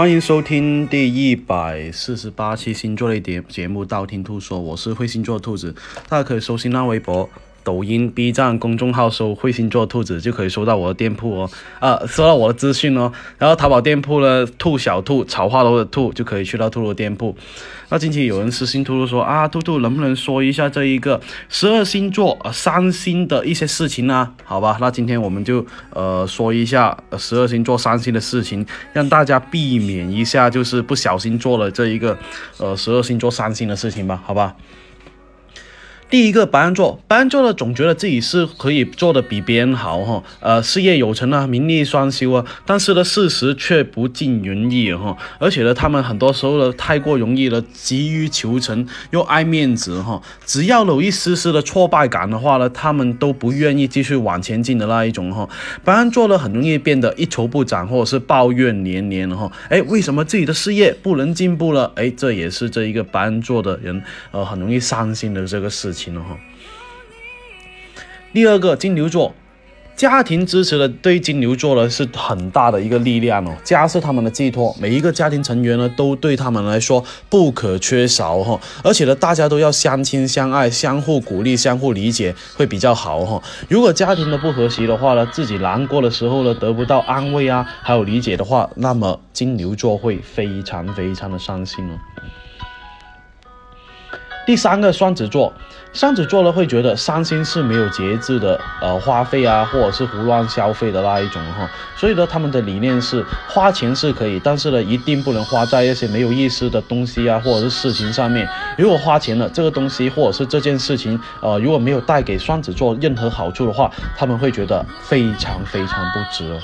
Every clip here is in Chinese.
欢迎收听第一百四十八期星座类节节目《道听途说》，我是会星座兔子，大家可以搜新浪微博。抖音、B 站公众号搜“会星座兔子”就可以收到我的店铺哦，啊，收到我的资讯哦。然后淘宝店铺呢，兔小兔草花楼的兔就可以去到兔兔店铺。那近期有人私信兔兔说啊，兔兔能不能说一下这一个十二星座呃三星的一些事情呢？好吧，那今天我们就呃说一下十二星座三星的事情，让大家避免一下就是不小心做了这一个呃十二星座三星的事情吧，好吧。第一个白羊座，白羊座呢总觉得自己是可以做的比别人好哈，呃，事业有成啊，名利双收啊，但是呢，事实却不尽人意哈，而且呢，他们很多时候呢太过容易了，急于求成又爱面子哈，只要有一丝丝的挫败感的话呢，他们都不愿意继续往前进的那一种哈。白羊座呢很容易变得一筹不展，或者是抱怨连连哈，哎，为什么自己的事业不能进步了？哎，这也是这一个白羊座的人呃很容易伤心的这个事情。情了哈。第二个金牛座，家庭支持的对金牛座呢是很大的一个力量哦，家是他们的寄托，每一个家庭成员呢都对他们来说不可缺少哈，而且呢大家都要相亲相爱，相互鼓励，相互理解会比较好哈。如果家庭的不和谐的话呢，自己难过的时候呢得不到安慰啊，还有理解的话，那么金牛座会非常非常的伤心哦。第三个双子座，双子座呢会觉得伤心是没有节制的，呃，花费啊，或者是胡乱消费的那一种哈，所以呢，他们的理念是花钱是可以，但是呢，一定不能花在一些没有意思的东西啊，或者是事情上面。如果花钱了，这个东西或者是这件事情，呃，如果没有带给双子座任何好处的话，他们会觉得非常非常不值。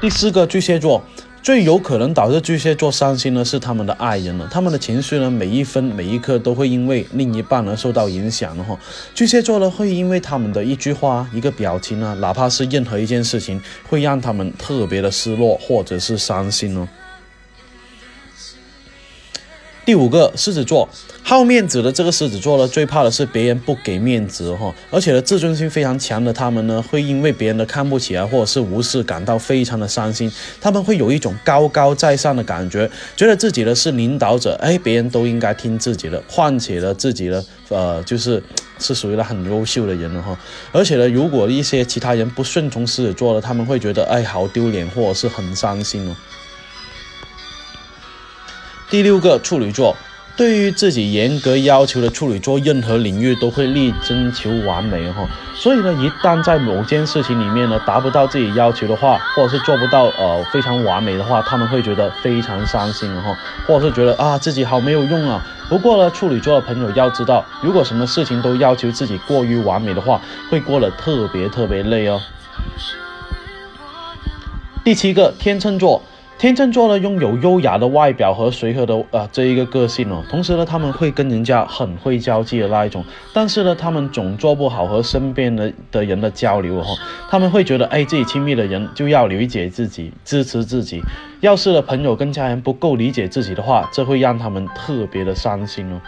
第四个巨蟹座。最有可能导致巨蟹座伤心的是他们的爱人了，他们的情绪呢，每一分每一刻都会因为另一半而受到影响的哈。巨蟹座呢，会因为他们的一句话、一个表情啊，哪怕是任何一件事情，会让他们特别的失落或者是伤心哦。第五个狮子座，好面子的这个狮子座呢，最怕的是别人不给面子哈，而且呢，自尊心非常强的他们呢，会因为别人的看不起啊，或者是无视，感到非常的伤心。他们会有一种高高在上的感觉，觉得自己呢是领导者，哎，别人都应该听自己的，况且呢，自己呢，呃，就是是属于了很优秀的人了哈。而且呢，如果一些其他人不顺从狮子座的，他们会觉得哎，好丢脸，或者是很伤心哦。第六个处女座，对于自己严格要求的处女座，任何领域都会力争求完美哈。所以呢，一旦在某件事情里面呢达不到自己要求的话，或者是做不到呃非常完美的话，他们会觉得非常伤心哈，或者是觉得啊自己好没有用啊。不过呢，处女座的朋友要知道，如果什么事情都要求自己过于完美的话，会过得特别特别累哦。第七个天秤座。天秤座呢，拥有优雅的外表和随和的呃这一个个性哦，同时呢，他们会跟人家很会交际的那一种，但是呢，他们总做不好和身边的的人的交流哦，他们会觉得哎，自己亲密的人就要理解自己，支持自己，要是的朋友跟家人不够理解自己的话，这会让他们特别的伤心哦。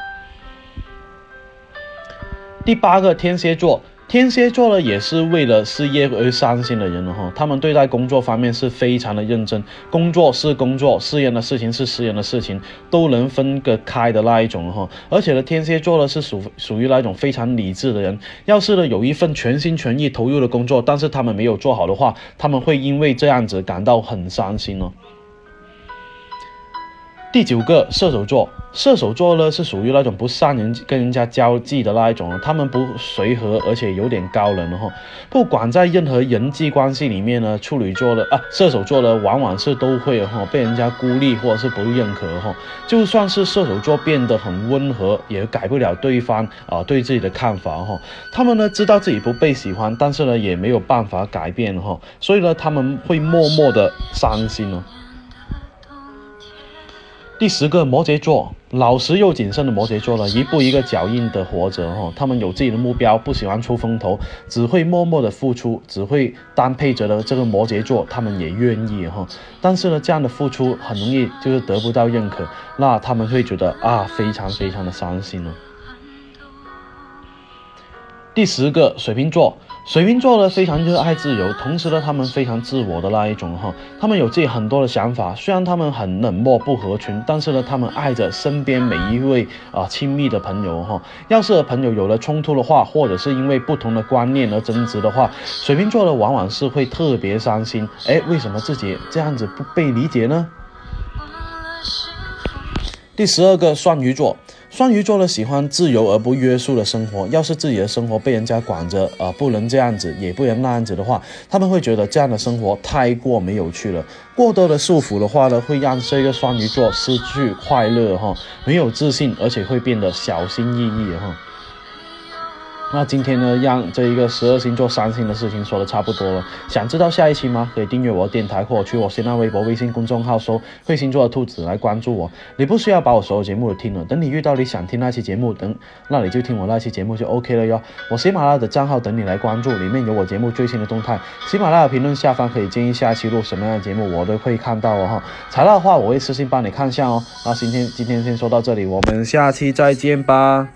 第八个天蝎座。天蝎座呢，也是为了事业而伤心的人了哈。他们对待工作方面是非常的认真，工作是工作，私人的事情是私人的事情，都能分个开的那一种哈。而且呢，天蝎座呢是属属于那种非常理智的人。要是呢有一份全心全意投入的工作，但是他们没有做好的话，他们会因为这样子感到很伤心哦。第九个射手座，射手座呢是属于那种不善人跟人家交际的那一种，他们不随和，而且有点高冷的哈。不管在任何人际关系里面呢，处女座的啊，射手座的往往是都会哈被人家孤立或者是不认可哈。就算是射手座变得很温和，也改不了对方啊对自己的看法哈。他们呢知道自己不被喜欢，但是呢也没有办法改变哈，所以呢他们会默默的伤心哦。第十个摩羯座，老实又谨慎的摩羯座呢，一步一个脚印的活着哈。他们有自己的目标，不喜欢出风头，只会默默的付出，只会当配角的这个摩羯座，他们也愿意哈。但是呢，这样的付出很容易就是得不到认可，那他们会觉得啊，非常非常的伤心了。第十个水瓶座。水瓶座呢非常热爱自由，同时呢他们非常自我的那一种哈，他们有自己很多的想法，虽然他们很冷漠不合群，但是呢他们爱着身边每一位啊亲密的朋友哈。要是和朋友有了冲突的话，或者是因为不同的观念而争执的话，水瓶座呢往往是会特别伤心。哎，为什么自己这样子不被理解呢？第十二个双鱼座。双鱼座呢喜欢自由而不约束的生活，要是自己的生活被人家管着，呃，不能这样子，也不能那样子的话，他们会觉得这样的生活太过没有趣了。过多的束缚的话呢，会让这个双鱼座失去快乐哈，没有自信，而且会变得小心翼翼哈。那今天呢，让这一个十二星座伤心的事情说的差不多了。想知道下一期吗？可以订阅我的电台，或者去我新浪微博、微信公众号搜“会星座的兔子”来关注我。你不需要把我所有节目都听了，等你遇到你想听那期节目，等那你就听我那期节目就 OK 了哟。我喜马拉雅的账号等你来关注，里面有我节目最新的动态。喜马拉雅评论下方可以建议下期录什么样的节目，我都会看到哦哈。材料的话，我会私信帮你看一下哦。那今天今天先说到这里，我们下期再见吧。